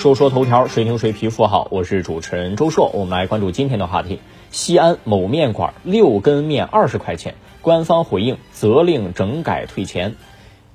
说说头条，谁听谁皮肤好。我是主持人周硕，我们来关注今天的话题。西安某面馆六根面二十块钱，官方回应责令整改退钱。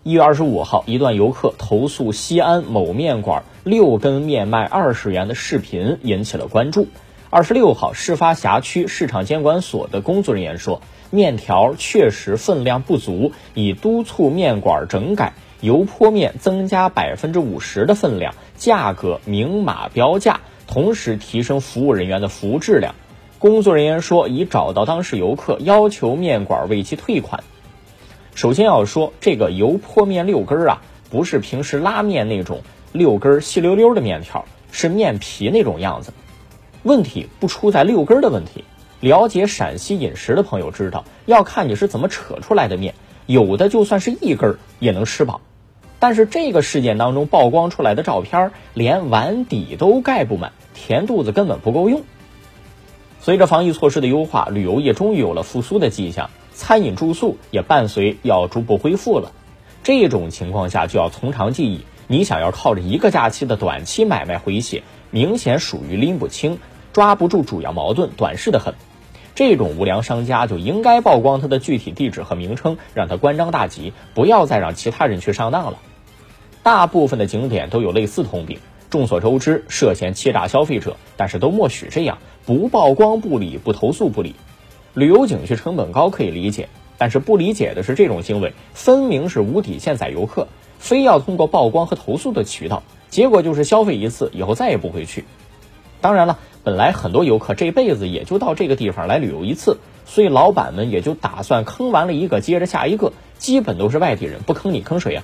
一月二十五号，一段游客投诉西安某面馆六根面卖二十元的视频引起了关注。二十六号，事发辖区市场监管所的工作人员说，面条确实分量不足，已督促面馆整改。油泼面增加百分之五十的分量，价格明码标价，同时提升服务人员的服务质量。工作人员说，已找到当事游客，要求面馆为其退款。首先要说，这个油泼面六根儿啊，不是平时拉面那种六根细溜溜的面条，是面皮那种样子。问题不出在六根的问题。了解陕西饮食的朋友知道，要看你是怎么扯出来的面，有的就算是一根儿也能吃饱。但是这个事件当中曝光出来的照片，连碗底都盖不满，填肚子根本不够用。随着防疫措施的优化，旅游业终于有了复苏的迹象，餐饮住宿也伴随要逐步恢复了。这种情况下就要从长计议，你想要靠着一个假期的短期买卖回血，明显属于拎不清，抓不住主要矛盾，短视的很。这种无良商家就应该曝光他的具体地址和名称，让他关张大吉，不要再让其他人去上当了。大部分的景点都有类似通病，众所周知，涉嫌欺诈消费者，但是都默许这样，不曝光不理，不投诉不理。旅游景区成本高可以理解，但是不理解的是这种行为分明是无底线宰游客，非要通过曝光和投诉的渠道，结果就是消费一次以后再也不会去。当然了，本来很多游客这辈子也就到这个地方来旅游一次，所以老板们也就打算坑完了一个接着下一个，基本都是外地人，不坑你坑谁呀？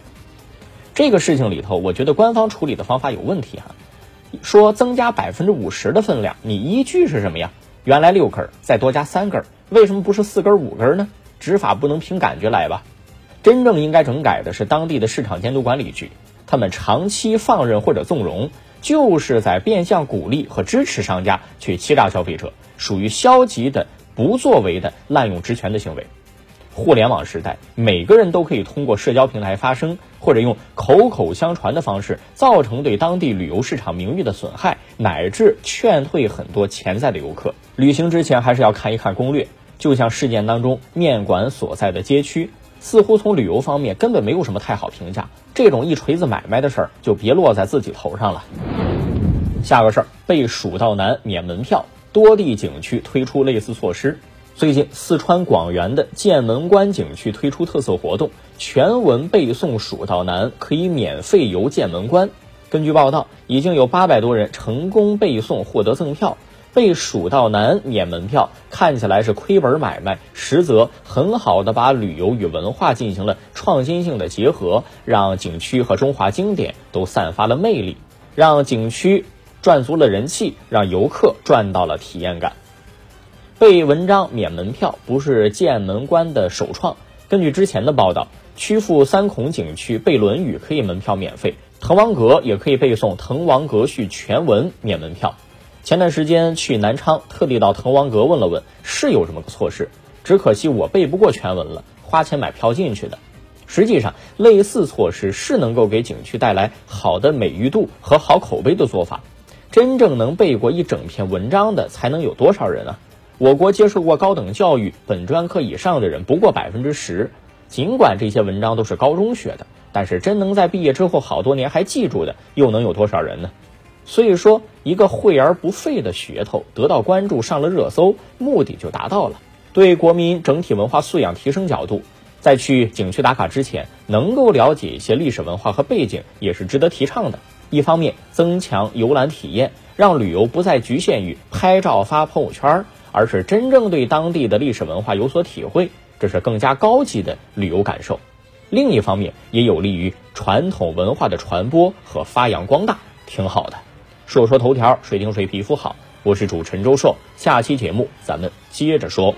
这个事情里头，我觉得官方处理的方法有问题哈。说增加百分之五十的分量，你依据是什么呀？原来六根，再多加三根，为什么不是四根五根呢？执法不能凭感觉来吧？真正应该整改的是当地的市场监督管理局，他们长期放任或者纵容，就是在变相鼓励和支持商家去欺诈消费者，属于消极的、不作为的滥用职权的行为。互联网时代，每个人都可以通过社交平台发声，或者用口口相传的方式，造成对当地旅游市场名誉的损害，乃至劝退很多潜在的游客。旅行之前还是要看一看攻略。就像事件当中面馆所在的街区，似乎从旅游方面根本没有什么太好评价。这种一锤子买卖的事儿，就别落在自己头上了。下个事儿，被蜀道难免门票，多地景区推出类似措施。最近，四川广元的剑门关景区推出特色活动，全文背诵《蜀道难》，可以免费游剑门关。根据报道，已经有八百多人成功背诵，获得赠票。背《蜀道难》免门票，看起来是亏本买卖，实则很好的把旅游与文化进行了创新性的结合，让景区和中华经典都散发了魅力，让景区赚足了人气，让游客赚到了体验感。背文章免门票不是剑门关的首创。根据之前的报道，曲阜三孔景区背《论语》可以门票免费，滕王阁也可以背诵《滕王阁序》全文免门票。前段时间去南昌，特地到滕王阁问了问，是有这么个措施。只可惜我背不过全文了，花钱买票进去的。实际上，类似措施是能够给景区带来好的美誉度和好口碑的做法。真正能背过一整篇文章的，才能有多少人啊？我国接受过高等教育本专科以上的人不过百分之十，尽管这些文章都是高中学的，但是真能在毕业之后好多年还记住的，又能有多少人呢？所以说，一个会而不废的噱头得到关注，上了热搜，目的就达到了。对国民整体文化素养提升角度，在去景区打卡之前，能够了解一些历史文化和背景，也是值得提倡的。一方面增强游览体验，让旅游不再局限于拍照发朋友圈。而是真正对当地的历史文化有所体会，这是更加高级的旅游感受。另一方面，也有利于传统文化的传播和发扬光大，挺好的。说说头条，谁听谁皮肤好。我是主持人周硕，下期节目咱们接着说。